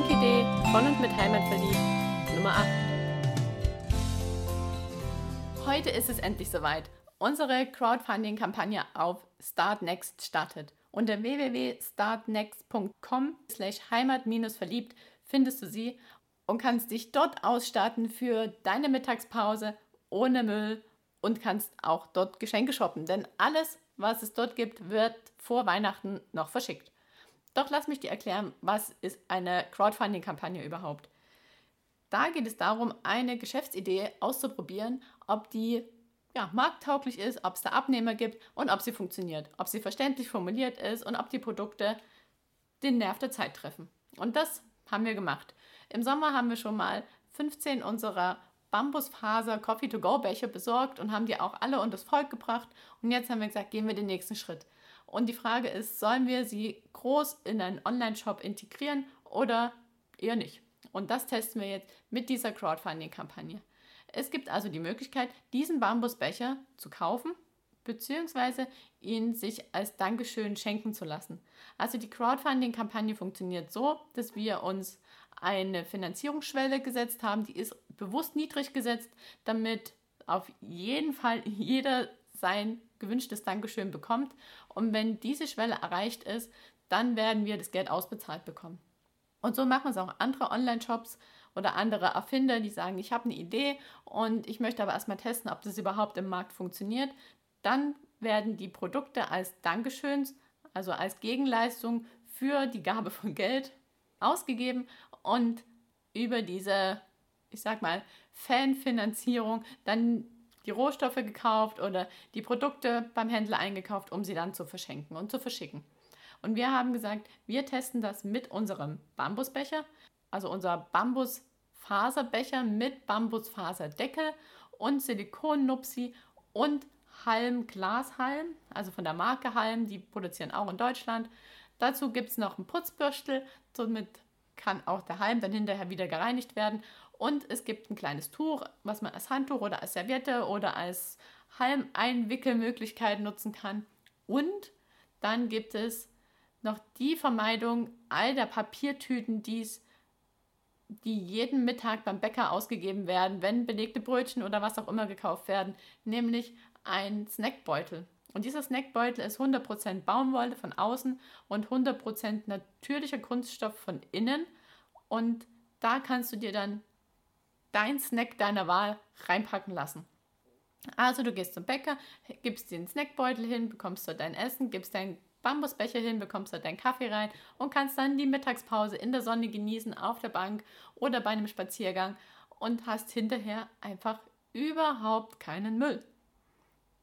Geschenkidee von und mit Heimat verliebt Nummer 8. Heute ist es endlich soweit. Unsere Crowdfunding-Kampagne auf Startnext startet. Unter www.startnext.com slash heimat-verliebt findest du sie und kannst dich dort ausstatten für deine Mittagspause ohne Müll und kannst auch dort Geschenke shoppen. Denn alles, was es dort gibt, wird vor Weihnachten noch verschickt. Doch lass mich dir erklären, was ist eine Crowdfunding-Kampagne überhaupt. Da geht es darum, eine Geschäftsidee auszuprobieren, ob die ja, markttauglich ist, ob es da Abnehmer gibt und ob sie funktioniert, ob sie verständlich formuliert ist und ob die Produkte den Nerv der Zeit treffen. Und das haben wir gemacht. Im Sommer haben wir schon mal 15 unserer Bambusfaser Coffee-to-Go-Becher besorgt und haben die auch alle unter das Volk gebracht. Und jetzt haben wir gesagt, gehen wir den nächsten Schritt. Und die Frage ist, sollen wir sie groß in einen Online-Shop integrieren oder eher nicht? Und das testen wir jetzt mit dieser Crowdfunding-Kampagne. Es gibt also die Möglichkeit, diesen Bambusbecher zu kaufen bzw. ihn sich als Dankeschön schenken zu lassen. Also die Crowdfunding-Kampagne funktioniert so, dass wir uns eine Finanzierungsschwelle gesetzt haben, die ist bewusst niedrig gesetzt, damit auf jeden Fall jeder sein gewünschtes Dankeschön bekommt. Und wenn diese Schwelle erreicht ist, dann werden wir das Geld ausbezahlt bekommen. Und so machen es auch andere Online-Shops oder andere Erfinder, die sagen, ich habe eine Idee und ich möchte aber erstmal testen, ob das überhaupt im Markt funktioniert. Dann werden die Produkte als Dankeschöns, also als Gegenleistung für die Gabe von Geld ausgegeben und über diese, ich sag mal, Fanfinanzierung dann die Rohstoffe gekauft oder die Produkte beim Händler eingekauft, um sie dann zu verschenken und zu verschicken. Und wir haben gesagt, wir testen das mit unserem Bambusbecher, also unser Bambusfaserbecher mit Bambusfaserdeckel und Silikonnupsi und Halm Glashalm, also von der Marke Halm, die produzieren auch in Deutschland. Dazu gibt es noch ein Putzbürstel, somit kann auch der Halm dann hinterher wieder gereinigt werden. Und es gibt ein kleines Tuch, was man als Handtuch oder als Serviette oder als Halmeinwickelmöglichkeit nutzen kann. Und dann gibt es noch die Vermeidung all der Papiertüten, die's, die jeden Mittag beim Bäcker ausgegeben werden, wenn belegte Brötchen oder was auch immer gekauft werden, nämlich ein Snackbeutel. Und dieser Snackbeutel ist 100% Baumwolle von außen und 100% natürlicher Kunststoff von innen. Und da kannst du dir dann dein Snack deiner Wahl reinpacken lassen. Also du gehst zum Bäcker, gibst den Snackbeutel hin, bekommst dort dein Essen, gibst deinen Bambusbecher hin, bekommst dort deinen Kaffee rein und kannst dann die Mittagspause in der Sonne genießen, auf der Bank oder bei einem Spaziergang und hast hinterher einfach überhaupt keinen Müll.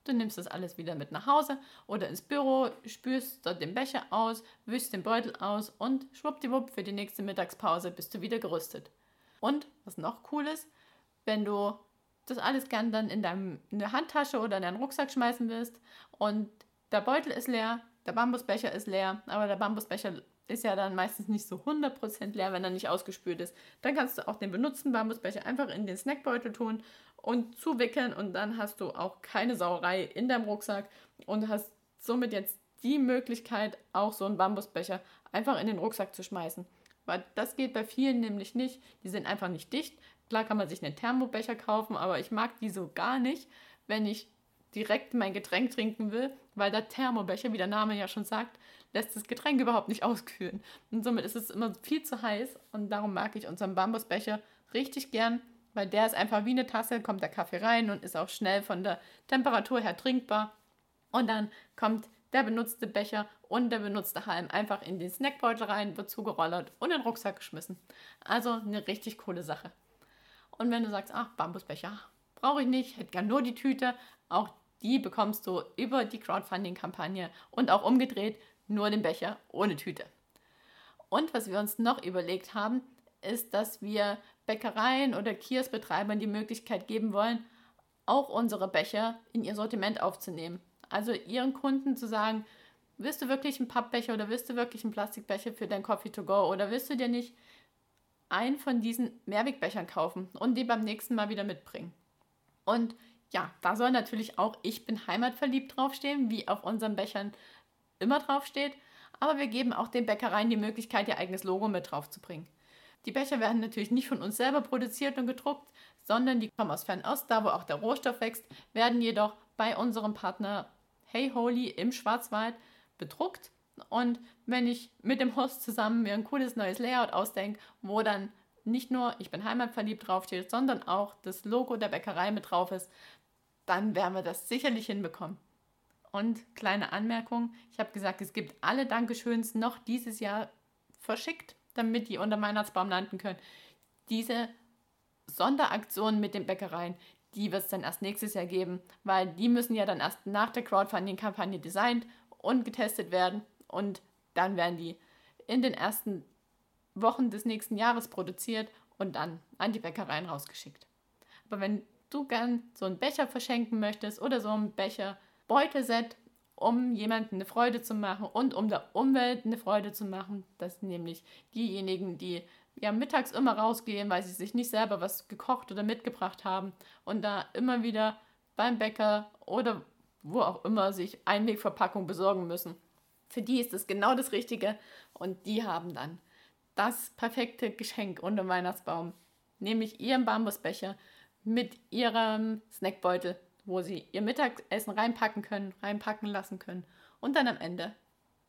Du nimmst das alles wieder mit nach Hause oder ins Büro, spürst dort den Becher aus, wischst den Beutel aus und schwuppdiwupp für die nächste Mittagspause bist du wieder gerüstet. Und was noch cool ist, wenn du das alles gern dann in, der Handtasche oder in deinen Rucksack schmeißen willst und der Beutel ist leer, der Bambusbecher ist leer, aber der Bambusbecher ist ja dann meistens nicht so 100% leer, wenn er nicht ausgespült ist. Dann kannst du auch den benutzten Bambusbecher einfach in den Snackbeutel tun und zuwickeln und dann hast du auch keine Sauerei in deinem Rucksack und hast somit jetzt die Möglichkeit, auch so einen Bambusbecher einfach in den Rucksack zu schmeißen. Weil das geht bei vielen nämlich nicht. Die sind einfach nicht dicht. Klar kann man sich einen Thermobecher kaufen, aber ich mag die so gar nicht, wenn ich direkt mein Getränk trinken will, weil der Thermobecher, wie der Name ja schon sagt, lässt das Getränk überhaupt nicht auskühlen. Und somit ist es immer viel zu heiß und darum mag ich unseren Bambusbecher richtig gern, weil der ist einfach wie eine Tasse, kommt der Kaffee rein und ist auch schnell von der Temperatur her trinkbar. Und dann kommt der benutzte Becher und der benutzte Halm einfach in den Snackbeutel rein, wird zugerollert und in den Rucksack geschmissen. Also eine richtig coole Sache. Und wenn du sagst, ach, Bambusbecher brauche ich nicht, hätte gern nur die Tüte, auch die bekommst du über die Crowdfunding-Kampagne und auch umgedreht nur den Becher ohne Tüte. Und was wir uns noch überlegt haben, ist, dass wir Bäckereien oder Kioskbetreibern die Möglichkeit geben wollen, auch unsere Becher in ihr Sortiment aufzunehmen. Also ihren Kunden zu sagen, willst du wirklich einen Pappbecher oder willst du wirklich einen Plastikbecher für dein Coffee to go oder willst du dir nicht einen von diesen Mehrwegbechern kaufen und die beim nächsten Mal wieder mitbringen? Und ja, da soll natürlich auch Ich bin heimatverliebt draufstehen, wie auf unseren Bechern immer draufsteht. Aber wir geben auch den Bäckereien die Möglichkeit, ihr eigenes Logo mit draufzubringen. Die Becher werden natürlich nicht von uns selber produziert und gedruckt, sondern die kommen aus Fernost, da wo auch der Rohstoff wächst, werden jedoch bei unserem Partner Hey Holy im Schwarzwald bedruckt. Und wenn ich mit dem Host zusammen mir ein cooles neues Layout ausdenke, wo dann nicht nur ich bin heimatverliebt draufsteht, sondern auch das Logo der Bäckerei mit drauf ist, dann werden wir das sicherlich hinbekommen. Und kleine Anmerkung, ich habe gesagt, es gibt alle Dankeschöns noch dieses Jahr verschickt, damit die unter Weihnachtsbaum landen können. Diese Sonderaktion mit den Bäckereien, die wird es dann erst nächstes Jahr geben, weil die müssen ja dann erst nach der Crowdfunding-Kampagne designt und getestet werden und dann werden die in den ersten Wochen des nächsten Jahres produziert und dann an die Bäckereien rausgeschickt. Aber wenn du gern so einen Becher verschenken möchtest oder so ein Becher Beutelset, um jemandem eine Freude zu machen und um der Umwelt eine Freude zu machen, das sind nämlich diejenigen, die ja mittags immer rausgehen, weil sie sich nicht selber was gekocht oder mitgebracht haben und da immer wieder beim Bäcker oder wo auch immer sich Einwegverpackung besorgen müssen. Für die ist es genau das Richtige und die haben dann das perfekte Geschenk unter Weihnachtsbaum, nämlich ihren Bambusbecher mit ihrem Snackbeutel, wo sie ihr Mittagessen reinpacken können, reinpacken lassen können und dann am Ende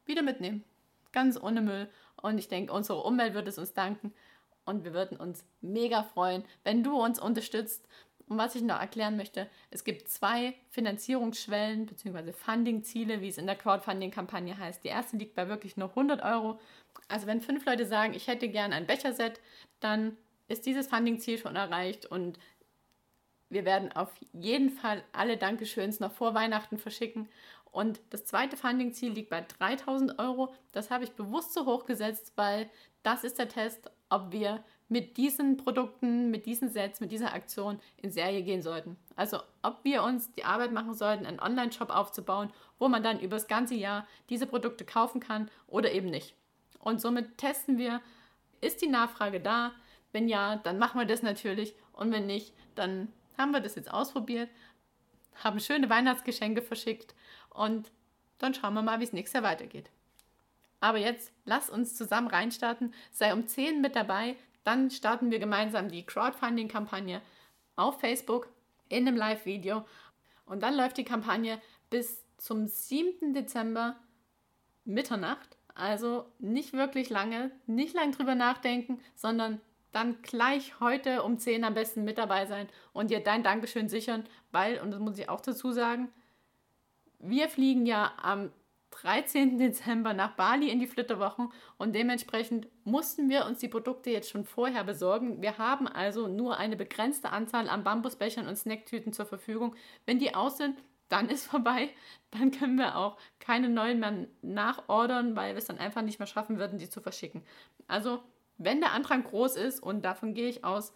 wieder mitnehmen. Ganz ohne Müll. Und ich denke, unsere Umwelt wird es uns danken und wir würden uns mega freuen, wenn du uns unterstützt. Und was ich noch erklären möchte, es gibt zwei Finanzierungsschwellen bzw. Funding-Ziele, wie es in der Crowdfunding-Kampagne heißt. Die erste liegt bei wirklich nur 100 Euro also wenn fünf Leute sagen, ich hätte gern ein Becherset, dann ist dieses Funding-Ziel schon erreicht und wir werden auf jeden Fall alle Dankeschöns noch vor Weihnachten verschicken. Und das zweite Funding-Ziel liegt bei 3000 Euro. Das habe ich bewusst so hoch gesetzt, weil das ist der Test, ob wir mit diesen Produkten, mit diesen Sets, mit dieser Aktion in Serie gehen sollten. Also ob wir uns die Arbeit machen sollten, einen Online-Shop aufzubauen, wo man dann über das ganze Jahr diese Produkte kaufen kann oder eben nicht. Und somit testen wir, ist die Nachfrage da? Wenn ja, dann machen wir das natürlich. Und wenn nicht, dann haben wir das jetzt ausprobiert, haben schöne Weihnachtsgeschenke verschickt und dann schauen wir mal, wie es nächstes Jahr weitergeht. Aber jetzt lass uns zusammen reinstarten. Sei um 10 mit dabei. Dann starten wir gemeinsam die Crowdfunding-Kampagne auf Facebook in einem Live-Video. Und dann läuft die Kampagne bis zum 7. Dezember Mitternacht. Also nicht wirklich lange, nicht lang drüber nachdenken, sondern dann gleich heute um 10 am besten mit dabei sein und dir dein Dankeschön sichern, weil, und das muss ich auch dazu sagen, wir fliegen ja am 13. Dezember nach Bali in die Flitterwochen und dementsprechend mussten wir uns die Produkte jetzt schon vorher besorgen. Wir haben also nur eine begrenzte Anzahl an Bambusbechern und Snacktüten zur Verfügung. Wenn die aus sind, dann ist vorbei. Dann können wir auch keine neuen mehr nachordern, weil wir es dann einfach nicht mehr schaffen würden, die zu verschicken. Also, wenn der Antrag groß ist, und davon gehe ich aus,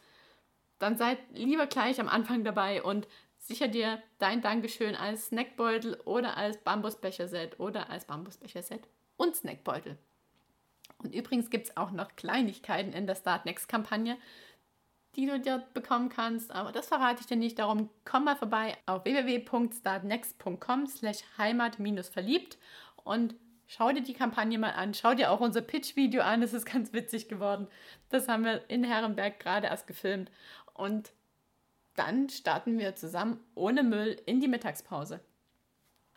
dann seid lieber gleich am Anfang dabei und sicher dir dein Dankeschön als Snackbeutel oder als Bambusbecher-Set oder als Bambusbecher-Set und Snackbeutel. Und übrigens gibt es auch noch Kleinigkeiten in der Start Next-Kampagne die du dir bekommen kannst. Aber das verrate ich dir nicht. Darum komm mal vorbei auf www.startnext.com slash heimat-verliebt und schau dir die Kampagne mal an. Schau dir auch unser Pitch-Video an. Das ist ganz witzig geworden. Das haben wir in Herrenberg gerade erst gefilmt. Und dann starten wir zusammen ohne Müll in die Mittagspause.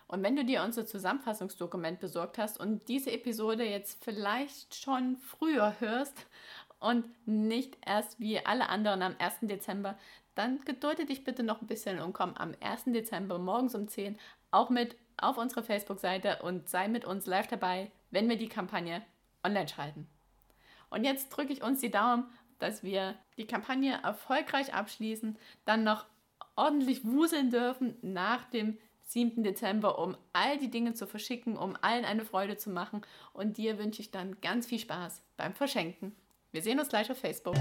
Und wenn du dir unser Zusammenfassungsdokument besorgt hast und diese Episode jetzt vielleicht schon früher hörst, und nicht erst wie alle anderen am 1. Dezember, dann gedulde dich bitte noch ein bisschen und komm am 1. Dezember morgens um 10 auch mit auf unsere Facebook-Seite und sei mit uns live dabei, wenn wir die Kampagne online schalten. Und jetzt drücke ich uns die Daumen, dass wir die Kampagne erfolgreich abschließen, dann noch ordentlich wuseln dürfen nach dem 7. Dezember, um all die Dinge zu verschicken, um allen eine Freude zu machen. Und dir wünsche ich dann ganz viel Spaß beim Verschenken. Wir sehen uns gleich auf Facebook.